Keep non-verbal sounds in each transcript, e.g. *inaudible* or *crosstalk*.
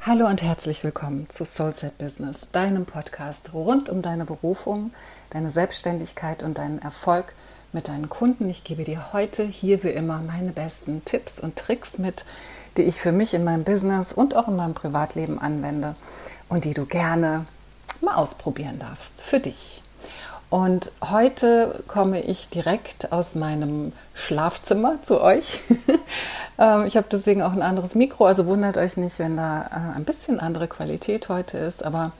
Hallo und herzlich willkommen zu Soulset Business, deinem Podcast rund um deine Berufung, deine Selbstständigkeit und deinen Erfolg mit deinen Kunden. Ich gebe dir heute hier wie immer meine besten Tipps und Tricks mit, die ich für mich in meinem Business und auch in meinem Privatleben anwende und die du gerne mal ausprobieren darfst für dich. Und heute komme ich direkt aus meinem Schlafzimmer zu euch. *laughs* Ähm, ich habe deswegen auch ein anderes Mikro, also wundert euch nicht, wenn da äh, ein bisschen andere Qualität heute ist. Aber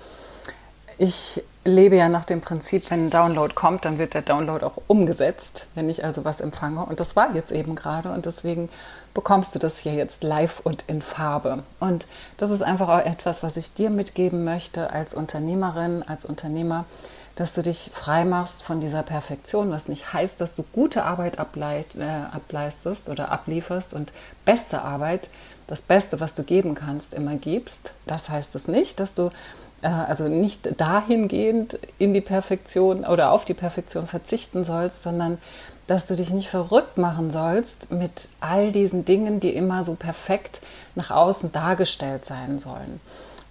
ich lebe ja nach dem Prinzip, wenn ein Download kommt, dann wird der Download auch umgesetzt, wenn ich also was empfange. Und das war jetzt eben gerade und deswegen bekommst du das hier jetzt live und in Farbe. Und das ist einfach auch etwas, was ich dir mitgeben möchte als Unternehmerin, als Unternehmer dass du dich frei machst von dieser Perfektion, was nicht heißt, dass du gute Arbeit ableit, äh, ableistest oder ablieferst und beste Arbeit, das Beste, was du geben kannst, immer gibst. Das heißt es nicht, dass du äh, also nicht dahingehend in die Perfektion oder auf die Perfektion verzichten sollst, sondern dass du dich nicht verrückt machen sollst mit all diesen Dingen, die immer so perfekt nach außen dargestellt sein sollen.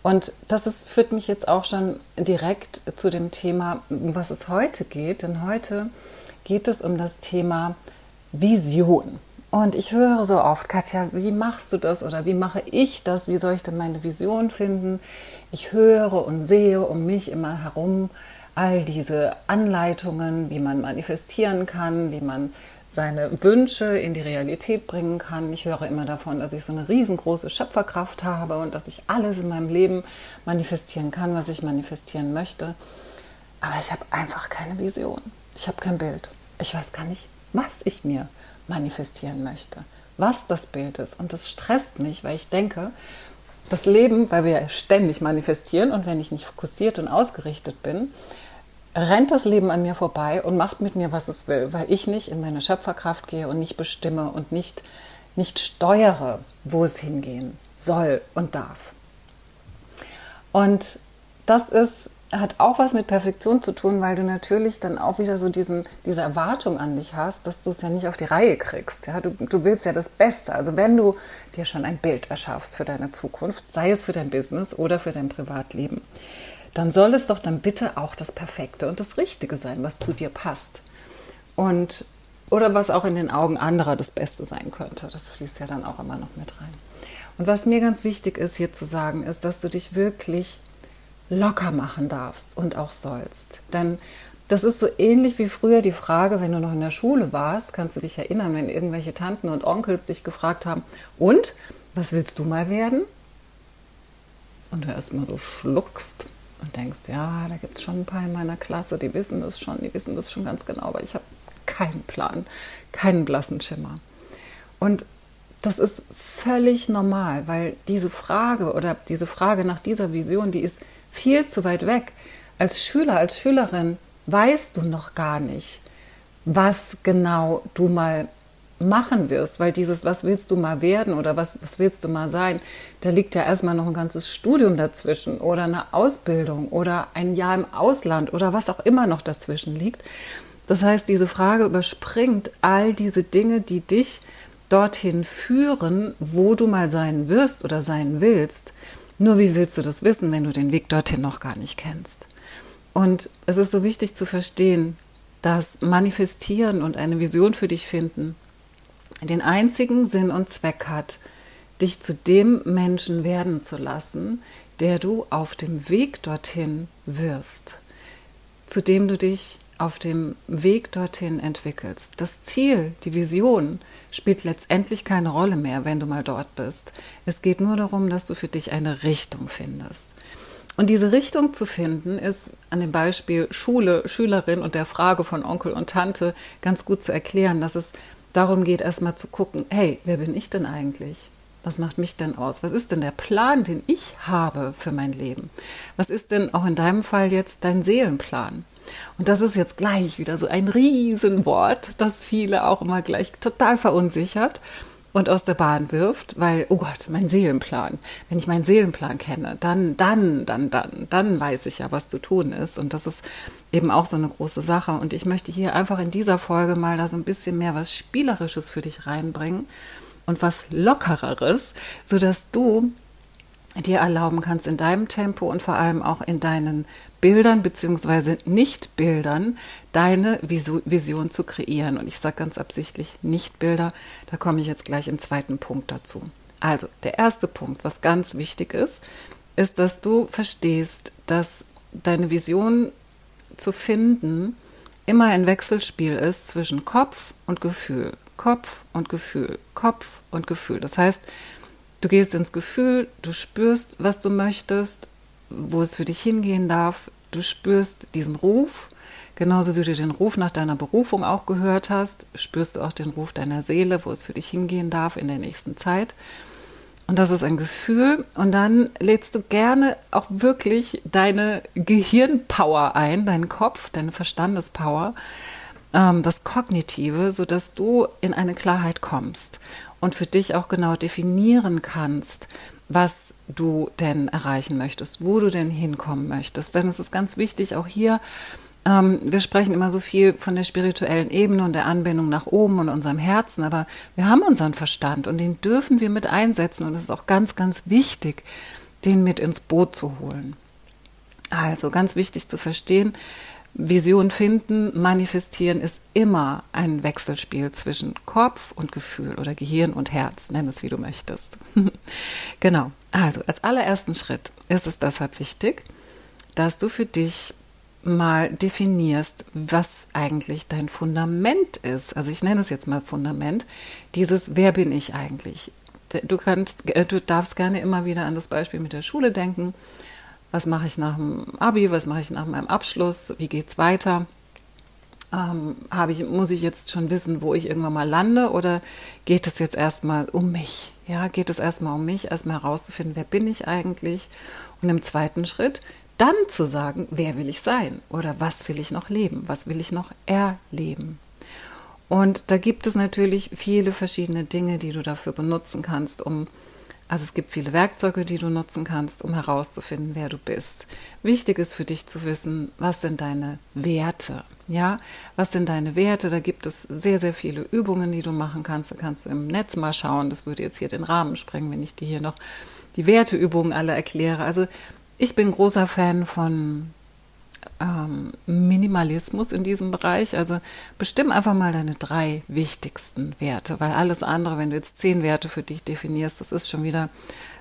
Und das ist, führt mich jetzt auch schon direkt zu dem Thema, um was es heute geht. Denn heute geht es um das Thema Vision. Und ich höre so oft, Katja, wie machst du das oder wie mache ich das? Wie soll ich denn meine Vision finden? Ich höre und sehe um mich immer herum all diese Anleitungen, wie man manifestieren kann, wie man seine Wünsche in die Realität bringen kann. Ich höre immer davon, dass ich so eine riesengroße Schöpferkraft habe und dass ich alles in meinem Leben manifestieren kann, was ich manifestieren möchte. Aber ich habe einfach keine Vision. Ich habe kein Bild. Ich weiß gar nicht, was ich mir manifestieren möchte, was das Bild ist. Und das stresst mich, weil ich denke, das Leben, weil wir ständig manifestieren und wenn ich nicht fokussiert und ausgerichtet bin, rennt das Leben an mir vorbei und macht mit mir, was es will, weil ich nicht in meine Schöpferkraft gehe und nicht bestimme und nicht, nicht steuere, wo es hingehen soll und darf. Und das ist, hat auch was mit Perfektion zu tun, weil du natürlich dann auch wieder so diesen, diese Erwartung an dich hast, dass du es ja nicht auf die Reihe kriegst. Ja? Du, du willst ja das Beste. Also wenn du dir schon ein Bild erschaffst für deine Zukunft, sei es für dein Business oder für dein Privatleben, dann soll es doch dann bitte auch das Perfekte und das Richtige sein, was zu dir passt. Und oder was auch in den Augen anderer das Beste sein könnte. Das fließt ja dann auch immer noch mit rein. Und was mir ganz wichtig ist hier zu sagen, ist, dass du dich wirklich locker machen darfst und auch sollst. Denn das ist so ähnlich wie früher die Frage, wenn du noch in der Schule warst, kannst du dich erinnern, wenn irgendwelche Tanten und Onkels dich gefragt haben, und was willst du mal werden? Und du erstmal so schluckst und denkst, ja, da gibt es schon ein paar in meiner Klasse, die wissen das schon, die wissen das schon ganz genau, aber ich habe keinen Plan, keinen blassen Schimmer. Und das ist völlig normal, weil diese Frage oder diese Frage nach dieser Vision, die ist viel zu weit weg. Als Schüler, als Schülerin weißt du noch gar nicht, was genau du mal machen wirst, weil dieses, was willst du mal werden oder was, was willst du mal sein, da liegt ja erstmal noch ein ganzes Studium dazwischen oder eine Ausbildung oder ein Jahr im Ausland oder was auch immer noch dazwischen liegt. Das heißt, diese Frage überspringt all diese Dinge, die dich dorthin führen, wo du mal sein wirst oder sein willst. Nur wie willst du das wissen, wenn du den Weg dorthin noch gar nicht kennst? Und es ist so wichtig zu verstehen, dass Manifestieren und eine Vision für dich finden den einzigen Sinn und Zweck hat, dich zu dem Menschen werden zu lassen, der du auf dem Weg dorthin wirst, zu dem du dich auf dem Weg dorthin entwickelst. Das Ziel, die Vision spielt letztendlich keine Rolle mehr, wenn du mal dort bist. Es geht nur darum, dass du für dich eine Richtung findest. Und diese Richtung zu finden, ist an dem Beispiel Schule, Schülerin und der Frage von Onkel und Tante ganz gut zu erklären, dass es darum geht, erstmal zu gucken, hey, wer bin ich denn eigentlich? Was macht mich denn aus? Was ist denn der Plan, den ich habe für mein Leben? Was ist denn auch in deinem Fall jetzt dein Seelenplan? Und das ist jetzt gleich wieder so ein Riesenwort, das viele auch immer gleich total verunsichert und aus der Bahn wirft, weil, oh Gott, mein Seelenplan. Wenn ich meinen Seelenplan kenne, dann, dann, dann, dann, dann weiß ich ja, was zu tun ist. Und das ist eben auch so eine große Sache. Und ich möchte hier einfach in dieser Folge mal da so ein bisschen mehr was Spielerisches für dich reinbringen und was Lockereres, sodass du dir erlauben kannst, in deinem Tempo und vor allem auch in deinen Bildern beziehungsweise Nicht-Bildern deine Vision zu kreieren. Und ich sage ganz absichtlich Nicht-Bilder, da komme ich jetzt gleich im zweiten Punkt dazu. Also der erste Punkt, was ganz wichtig ist, ist, dass du verstehst, dass deine Vision zu finden immer ein Wechselspiel ist zwischen Kopf und Gefühl. Kopf und Gefühl, Kopf und Gefühl. Das heißt, Du gehst ins Gefühl, du spürst, was du möchtest, wo es für dich hingehen darf. Du spürst diesen Ruf, genauso wie du den Ruf nach deiner Berufung auch gehört hast, spürst du auch den Ruf deiner Seele, wo es für dich hingehen darf in der nächsten Zeit. Und das ist ein Gefühl. Und dann lädst du gerne auch wirklich deine Gehirnpower ein, deinen Kopf, deine Verstandespower, ähm, das Kognitive, sodass du in eine Klarheit kommst und für dich auch genau definieren kannst, was du denn erreichen möchtest, wo du denn hinkommen möchtest. Denn es ist ganz wichtig, auch hier, ähm, wir sprechen immer so viel von der spirituellen Ebene und der Anbindung nach oben und unserem Herzen, aber wir haben unseren Verstand und den dürfen wir mit einsetzen und es ist auch ganz, ganz wichtig, den mit ins Boot zu holen. Also ganz wichtig zu verstehen, Vision finden, manifestieren ist immer ein Wechselspiel zwischen Kopf und Gefühl oder Gehirn und Herz, nenn es wie du möchtest. *laughs* genau. Also als allerersten Schritt ist es deshalb wichtig, dass du für dich mal definierst, was eigentlich dein Fundament ist. Also ich nenne es jetzt mal Fundament. Dieses Wer bin ich eigentlich? Du kannst, äh, du darfst gerne immer wieder an das Beispiel mit der Schule denken was mache ich nach dem Abi, was mache ich nach meinem Abschluss, wie geht es weiter? Ähm, ich, muss ich jetzt schon wissen, wo ich irgendwann mal lande oder geht es jetzt erstmal um mich? Ja, geht es erstmal um mich, erstmal herauszufinden, wer bin ich eigentlich? Und im zweiten Schritt dann zu sagen, wer will ich sein oder was will ich noch leben, was will ich noch erleben. Und da gibt es natürlich viele verschiedene Dinge, die du dafür benutzen kannst, um also es gibt viele Werkzeuge, die du nutzen kannst, um herauszufinden, wer du bist. Wichtig ist für dich zu wissen, was sind deine Werte? Ja, was sind deine Werte? Da gibt es sehr, sehr viele Übungen, die du machen kannst. Da kannst du im Netz mal schauen. Das würde jetzt hier den Rahmen sprengen, wenn ich dir hier noch die Werteübungen alle erkläre. Also ich bin großer Fan von ähm, Minimalismus in diesem Bereich. Also bestimm einfach mal deine drei wichtigsten Werte, weil alles andere, wenn du jetzt zehn Werte für dich definierst, das ist schon wieder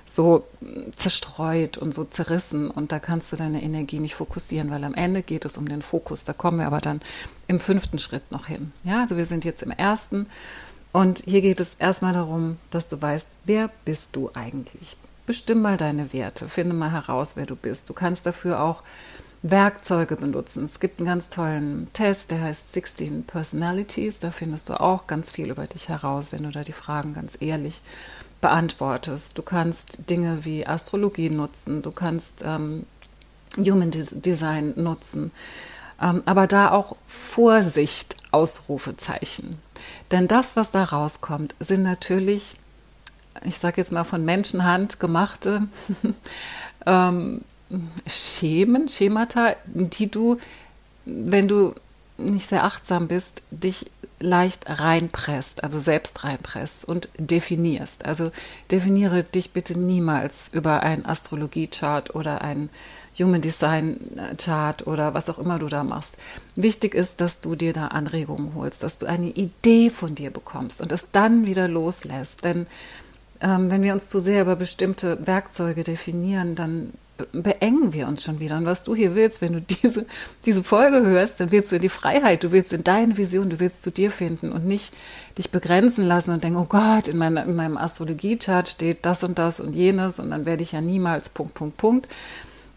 so zerstreut und so zerrissen und da kannst du deine Energie nicht fokussieren, weil am Ende geht es um den Fokus. Da kommen wir aber dann im fünften Schritt noch hin. Ja, also wir sind jetzt im ersten und hier geht es erstmal darum, dass du weißt, wer bist du eigentlich? Bestimm mal deine Werte, finde mal heraus, wer du bist. Du kannst dafür auch Werkzeuge benutzen. Es gibt einen ganz tollen Test, der heißt 16 Personalities. Da findest du auch ganz viel über dich heraus, wenn du da die Fragen ganz ehrlich beantwortest. Du kannst Dinge wie Astrologie nutzen, du kannst ähm, Human Design nutzen, ähm, aber da auch Vorsicht, Ausrufezeichen. Denn das, was da rauskommt, sind natürlich, ich sage jetzt mal von Menschenhand gemachte *laughs* ähm, Schemen, Schemata, die du, wenn du nicht sehr achtsam bist, dich leicht reinpresst, also selbst reinpresst und definierst. Also definiere dich bitte niemals über ein Astrologie-Chart oder ein Human Design Chart oder was auch immer du da machst. Wichtig ist, dass du dir da Anregungen holst, dass du eine Idee von dir bekommst und es dann wieder loslässt. Denn ähm, wenn wir uns zu sehr über bestimmte Werkzeuge definieren, dann beengen wir uns schon wieder. Und was du hier willst, wenn du *laughs* diese, diese Folge hörst, dann willst du in die Freiheit, du willst in deine Vision, du willst zu dir finden und nicht dich begrenzen lassen und denken, oh Gott, in, meiner, in meinem Astrologie-Chart steht das und das und jenes und dann werde ich ja niemals Punkt, Punkt, Punkt.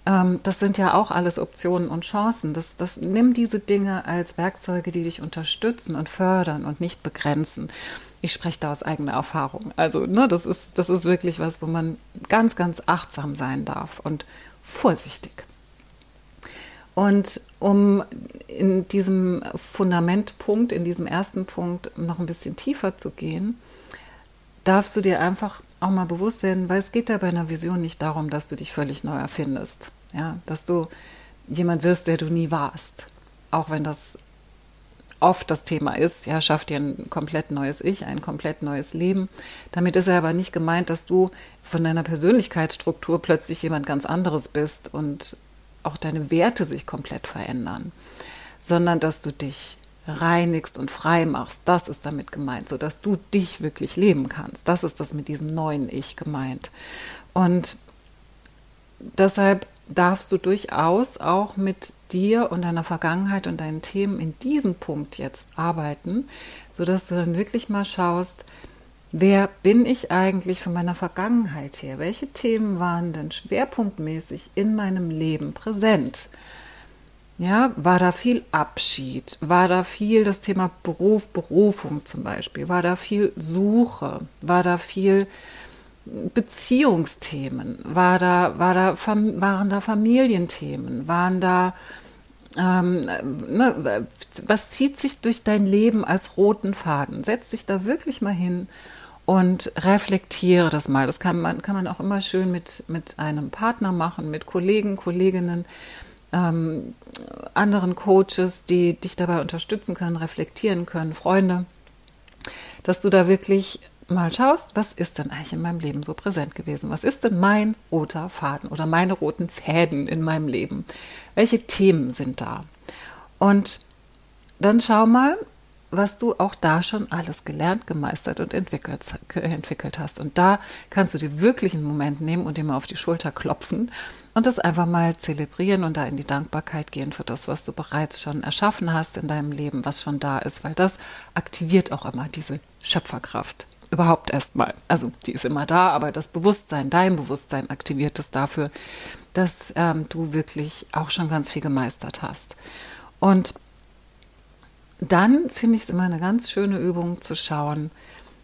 Ähm, das sind ja auch alles Optionen und Chancen. Das, das, nimm diese Dinge als Werkzeuge, die dich unterstützen und fördern und nicht begrenzen ich spreche da aus eigener Erfahrung. Also, ne, das ist, das ist wirklich was, wo man ganz, ganz achtsam sein darf und vorsichtig. Und um in diesem Fundamentpunkt, in diesem ersten Punkt noch ein bisschen tiefer zu gehen, darfst du dir einfach auch mal bewusst werden, weil es geht ja bei einer Vision nicht darum, dass du dich völlig neu erfindest. Ja, dass du jemand wirst, der du nie warst. Auch wenn das oft das Thema ist, ja, schaff dir ein komplett neues Ich, ein komplett neues Leben. Damit ist er aber nicht gemeint, dass du von deiner Persönlichkeitsstruktur plötzlich jemand ganz anderes bist und auch deine Werte sich komplett verändern, sondern dass du dich reinigst und frei machst. Das ist damit gemeint, so dass du dich wirklich leben kannst. Das ist das mit diesem neuen Ich gemeint. Und deshalb darfst du durchaus auch mit dir und deiner Vergangenheit und deinen Themen in diesem Punkt jetzt arbeiten, sodass du dann wirklich mal schaust, wer bin ich eigentlich von meiner Vergangenheit her? Welche Themen waren denn schwerpunktmäßig in meinem Leben präsent? Ja, war da viel Abschied? War da viel das Thema Beruf, Berufung zum Beispiel? War da viel Suche? War da viel Beziehungsthemen? War da, war da, waren da Familienthemen? Waren da, ähm, ne, was zieht sich durch dein Leben als roten Faden? Setz dich da wirklich mal hin und reflektiere das mal. Das kann man, kann man auch immer schön mit, mit einem Partner machen, mit Kollegen, Kolleginnen ähm, anderen Coaches, die dich dabei unterstützen können, reflektieren können, Freunde, dass du da wirklich mal schaust, was ist denn eigentlich in meinem Leben so präsent gewesen? Was ist denn mein roter Faden oder meine roten Fäden in meinem Leben? Welche Themen sind da? Und dann schau mal, was du auch da schon alles gelernt, gemeistert und entwickelt, entwickelt hast. Und da kannst du dir wirklich einen Moment nehmen und dir mal auf die Schulter klopfen und das einfach mal zelebrieren und da in die Dankbarkeit gehen für das, was du bereits schon erschaffen hast in deinem Leben, was schon da ist, weil das aktiviert auch immer diese Schöpferkraft. Überhaupt erstmal. Also die ist immer da, aber das Bewusstsein, dein Bewusstsein aktiviert es dafür, dass ähm, du wirklich auch schon ganz viel gemeistert hast. Und dann finde ich es immer eine ganz schöne Übung zu schauen,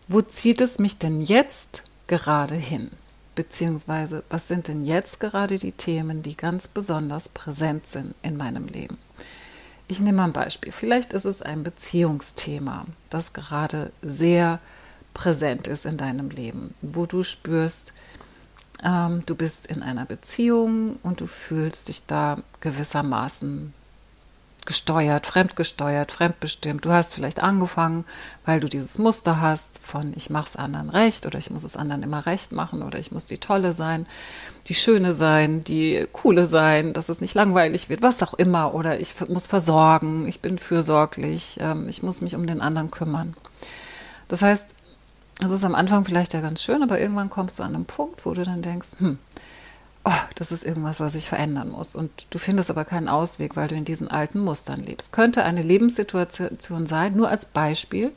wo zieht es mich denn jetzt gerade hin? Beziehungsweise, was sind denn jetzt gerade die Themen, die ganz besonders präsent sind in meinem Leben? Ich nehme mal ein Beispiel. Vielleicht ist es ein Beziehungsthema, das gerade sehr präsent ist in deinem Leben, wo du spürst, ähm, du bist in einer Beziehung und du fühlst dich da gewissermaßen gesteuert, fremdgesteuert, fremdbestimmt. Du hast vielleicht angefangen, weil du dieses Muster hast von ich mache es anderen recht oder ich muss es anderen immer recht machen oder ich muss die Tolle sein, die Schöne sein, die Coole sein, dass es nicht langweilig wird, was auch immer oder ich muss versorgen, ich bin fürsorglich, ähm, ich muss mich um den anderen kümmern. Das heißt, das ist am Anfang vielleicht ja ganz schön, aber irgendwann kommst du an einen Punkt, wo du dann denkst, hm, oh, das ist irgendwas, was ich verändern muss. Und du findest aber keinen Ausweg, weil du in diesen alten Mustern lebst. Könnte eine Lebenssituation sein, nur als Beispiel,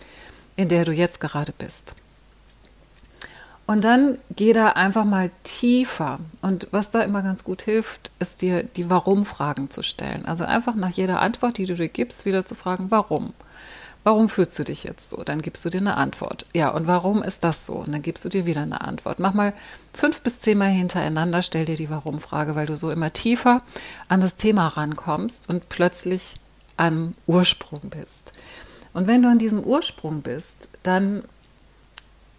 in der du jetzt gerade bist. Und dann geh da einfach mal tiefer. Und was da immer ganz gut hilft, ist dir die Warum-Fragen zu stellen. Also einfach nach jeder Antwort, die du dir gibst, wieder zu fragen, warum? Warum fühlst du dich jetzt so? Dann gibst du dir eine Antwort. Ja, und warum ist das so? Und dann gibst du dir wieder eine Antwort. Mach mal fünf bis zehnmal hintereinander, stell dir die Warum-Frage, weil du so immer tiefer an das Thema rankommst und plötzlich am Ursprung bist. Und wenn du an diesem Ursprung bist, dann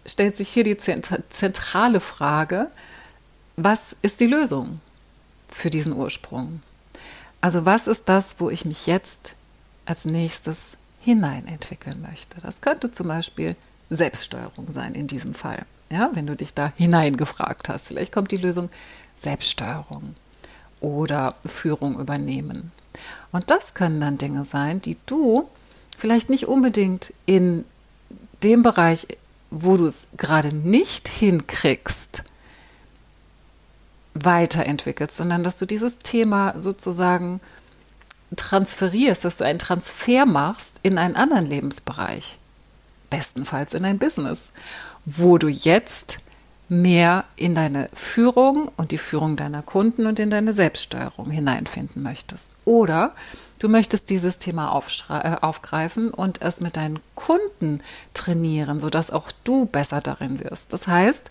stellt sich hier die zentrale Frage, was ist die Lösung für diesen Ursprung? Also was ist das, wo ich mich jetzt als nächstes hinein entwickeln möchte. Das könnte zum Beispiel Selbststeuerung sein in diesem Fall. Ja, wenn du dich da hineingefragt hast. Vielleicht kommt die Lösung Selbststeuerung oder Führung übernehmen. Und das können dann Dinge sein, die du vielleicht nicht unbedingt in dem Bereich, wo du es gerade nicht hinkriegst, weiterentwickelst, sondern dass du dieses Thema sozusagen transferierst, dass du einen Transfer machst in einen anderen Lebensbereich. Bestenfalls in dein Business, wo du jetzt mehr in deine Führung und die Führung deiner Kunden und in deine Selbststeuerung hineinfinden möchtest. Oder du möchtest dieses Thema äh, aufgreifen und es mit deinen Kunden trainieren, sodass auch du besser darin wirst. Das heißt,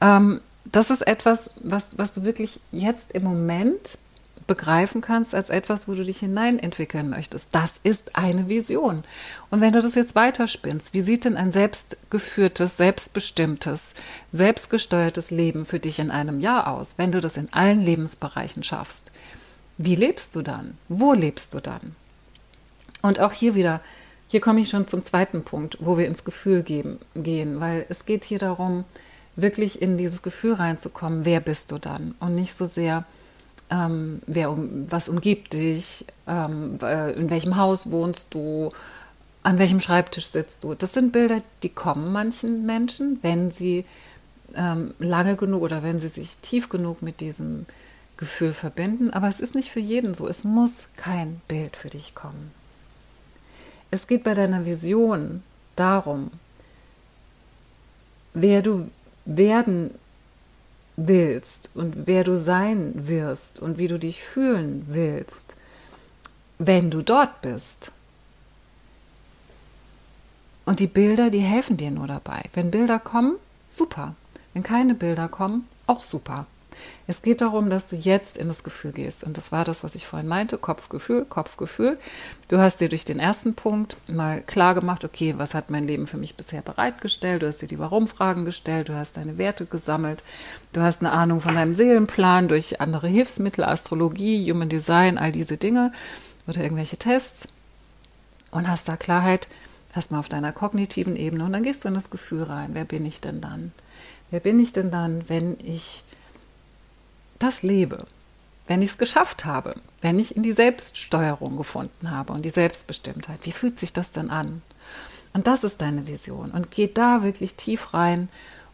ähm, das ist etwas, was, was du wirklich jetzt im Moment begreifen kannst als etwas, wo du dich hineinentwickeln möchtest. Das ist eine Vision. Und wenn du das jetzt weiterspinnst, wie sieht denn ein selbstgeführtes, selbstbestimmtes, selbstgesteuertes Leben für dich in einem Jahr aus, wenn du das in allen Lebensbereichen schaffst? Wie lebst du dann? Wo lebst du dann? Und auch hier wieder, hier komme ich schon zum zweiten Punkt, wo wir ins Gefühl geben, gehen, weil es geht hier darum, wirklich in dieses Gefühl reinzukommen, wer bist du dann? Und nicht so sehr, ähm, wer um, was umgibt dich, ähm, äh, in welchem Haus wohnst du, an welchem Schreibtisch sitzt du. Das sind Bilder, die kommen manchen Menschen, wenn sie ähm, lange genug oder wenn sie sich tief genug mit diesem Gefühl verbinden. Aber es ist nicht für jeden so. Es muss kein Bild für dich kommen. Es geht bei deiner Vision darum, wer du werden willst und wer du sein wirst und wie du dich fühlen willst, wenn du dort bist. Und die Bilder, die helfen dir nur dabei. Wenn Bilder kommen, super. Wenn keine Bilder kommen, auch super. Es geht darum, dass du jetzt in das Gefühl gehst. Und das war das, was ich vorhin meinte. Kopfgefühl, Kopfgefühl. Du hast dir durch den ersten Punkt mal klar gemacht, okay, was hat mein Leben für mich bisher bereitgestellt? Du hast dir die Warum-Fragen gestellt, du hast deine Werte gesammelt, du hast eine Ahnung von deinem Seelenplan durch andere Hilfsmittel, Astrologie, Human Design, all diese Dinge oder irgendwelche Tests und hast da Klarheit erstmal auf deiner kognitiven Ebene und dann gehst du in das Gefühl rein. Wer bin ich denn dann? Wer bin ich denn dann, wenn ich das lebe, wenn ich es geschafft habe, wenn ich in die Selbststeuerung gefunden habe und die Selbstbestimmtheit, wie fühlt sich das denn an? Und das ist deine Vision. Und geh da wirklich tief rein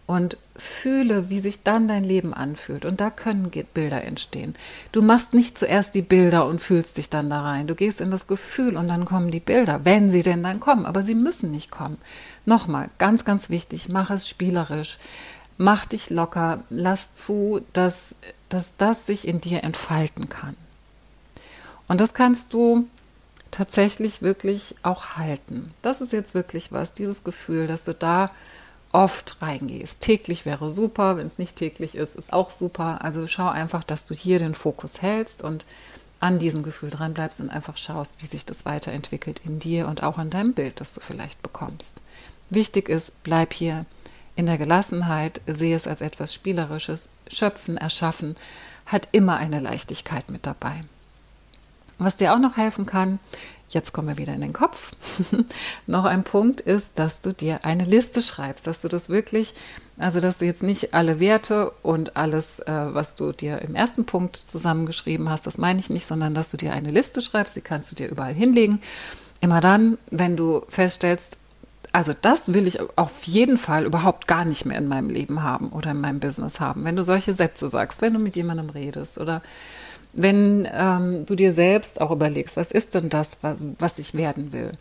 und fühle, wie sich dann dein Leben anfühlt. Und da können Bilder entstehen. Du machst nicht zuerst die Bilder und fühlst dich dann da rein. Du gehst in das Gefühl und dann kommen die Bilder, wenn sie denn dann kommen. Aber sie müssen nicht kommen. Nochmal, ganz, ganz wichtig, mach es spielerisch. Mach dich locker. Lass zu, dass dass das sich in dir entfalten kann. Und das kannst du tatsächlich wirklich auch halten. Das ist jetzt wirklich was, dieses Gefühl, dass du da oft reingehst. Täglich wäre super, wenn es nicht täglich ist, ist auch super. Also schau einfach, dass du hier den Fokus hältst und an diesem Gefühl dran bleibst und einfach schaust, wie sich das weiterentwickelt in dir und auch in deinem Bild, das du vielleicht bekommst. Wichtig ist, bleib hier in der Gelassenheit, sehe es als etwas Spielerisches, Schöpfen, Erschaffen, hat immer eine Leichtigkeit mit dabei. Was dir auch noch helfen kann, jetzt kommen wir wieder in den Kopf, *laughs* noch ein Punkt ist, dass du dir eine Liste schreibst, dass du das wirklich, also dass du jetzt nicht alle Werte und alles, äh, was du dir im ersten Punkt zusammengeschrieben hast, das meine ich nicht, sondern dass du dir eine Liste schreibst, die kannst du dir überall hinlegen. Immer dann, wenn du feststellst, also das will ich auf jeden Fall überhaupt gar nicht mehr in meinem Leben haben oder in meinem Business haben. Wenn du solche Sätze sagst, wenn du mit jemandem redest oder wenn ähm, du dir selbst auch überlegst, was ist denn das, was ich werden will?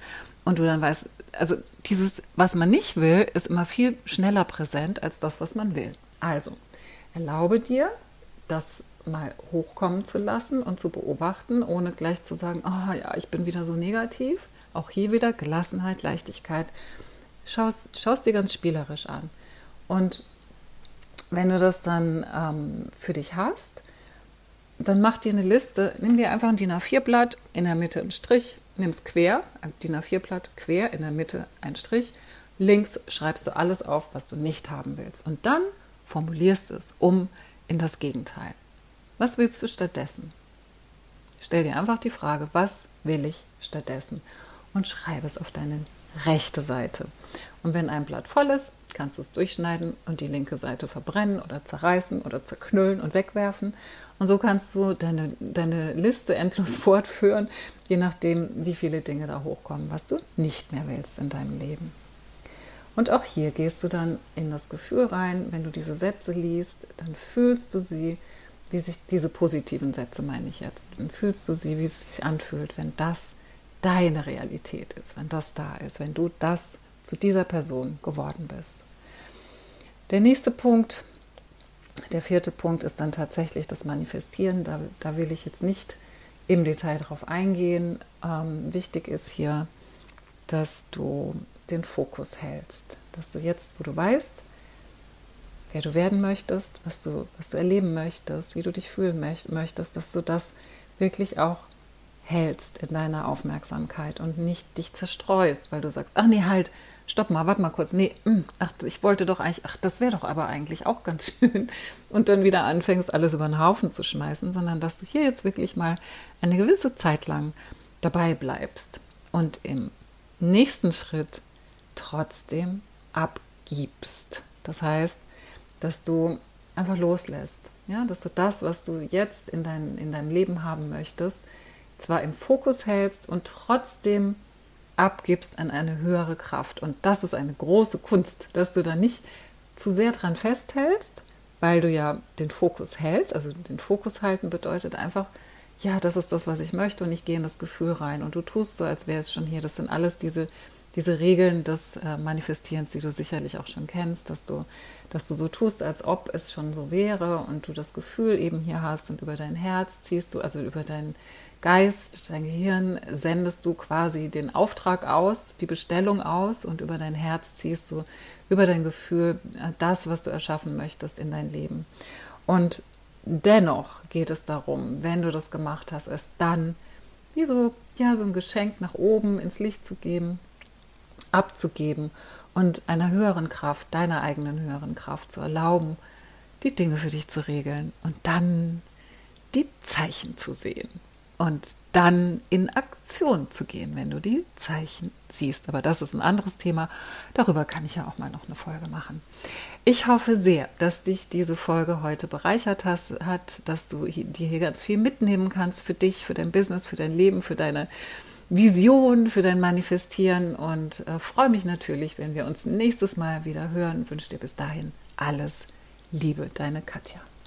Und du dann weißt, also dieses, was man nicht will, ist immer viel schneller präsent als das, was man will. Also, erlaube dir, das mal hochkommen zu lassen und zu beobachten, ohne gleich zu sagen, oh ja, ich bin wieder so negativ, auch hier wieder Gelassenheit, Leichtigkeit. Schau es dir ganz spielerisch an. Und wenn du das dann ähm, für dich hast, dann mach dir eine Liste. Nimm dir einfach ein DIN A4-Blatt, in der Mitte einen Strich, nimm es quer, DIN A4-Blatt quer, in der Mitte ein Strich. Links schreibst du alles auf, was du nicht haben willst. Und dann formulierst du es um in das Gegenteil. Was willst du stattdessen? Stell dir einfach die Frage, was will ich stattdessen? Und schreibe es auf deine rechte Seite. Und wenn ein Blatt voll ist, kannst du es durchschneiden und die linke Seite verbrennen oder zerreißen oder zerknüllen und wegwerfen. Und so kannst du deine, deine Liste endlos *laughs* fortführen, je nachdem, wie viele Dinge da hochkommen, was du nicht mehr willst in deinem Leben. Und auch hier gehst du dann in das Gefühl rein, wenn du diese Sätze liest, dann fühlst du sie, wie sich diese positiven Sätze meine ich jetzt, dann fühlst du sie, wie es sich anfühlt, wenn das deine Realität ist, wenn das da ist, wenn du das zu dieser Person geworden bist. Der nächste Punkt, der vierte Punkt ist dann tatsächlich das Manifestieren. Da, da will ich jetzt nicht im Detail drauf eingehen. Ähm, wichtig ist hier, dass du den Fokus hältst, dass du jetzt, wo du weißt, wer du werden möchtest, was du, was du erleben möchtest, wie du dich fühlen möchtest, dass du das wirklich auch hältst in deiner Aufmerksamkeit und nicht dich zerstreust, weil du sagst, ach nee, halt, stopp mal, warte mal kurz, nee, mm, ach, ich wollte doch eigentlich, ach, das wäre doch aber eigentlich auch ganz *laughs* schön und dann wieder anfängst, alles über den Haufen zu schmeißen, sondern dass du hier jetzt wirklich mal eine gewisse Zeit lang dabei bleibst und im nächsten Schritt trotzdem abgibst. Das heißt, dass du einfach loslässt. Ja, dass du das, was du jetzt in, dein, in deinem Leben haben möchtest, zwar im Fokus hältst und trotzdem abgibst an eine höhere Kraft. Und das ist eine große Kunst, dass du da nicht zu sehr dran festhältst, weil du ja den Fokus hältst. Also den Fokus halten bedeutet einfach, ja, das ist das, was ich möchte und ich gehe in das Gefühl rein. Und du tust so, als wäre es schon hier. Das sind alles diese, diese Regeln des äh, Manifestierens, die du sicherlich auch schon kennst, dass du, dass du so tust, als ob es schon so wäre und du das Gefühl eben hier hast und über dein Herz ziehst du, also über deinen Geist, dein Gehirn sendest du quasi den Auftrag aus, die Bestellung aus und über dein Herz ziehst du über dein Gefühl äh, das, was du erschaffen möchtest in dein Leben. Und dennoch geht es darum, wenn du das gemacht hast, es dann wie so, ja, so ein Geschenk nach oben ins Licht zu geben, abzugeben und einer höheren Kraft, deiner eigenen höheren Kraft zu erlauben, die Dinge für dich zu regeln und dann die Zeichen zu sehen und dann in Aktion zu gehen, wenn du die Zeichen siehst. Aber das ist ein anderes Thema. Darüber kann ich ja auch mal noch eine Folge machen. Ich hoffe sehr, dass dich diese Folge heute bereichert hat, dass du dir hier ganz viel mitnehmen kannst für dich, für dein Business, für dein Leben, für deine Vision, für dein Manifestieren und äh, freue mich natürlich, wenn wir uns nächstes Mal wieder hören. Wünsche dir bis dahin alles Liebe, deine Katja.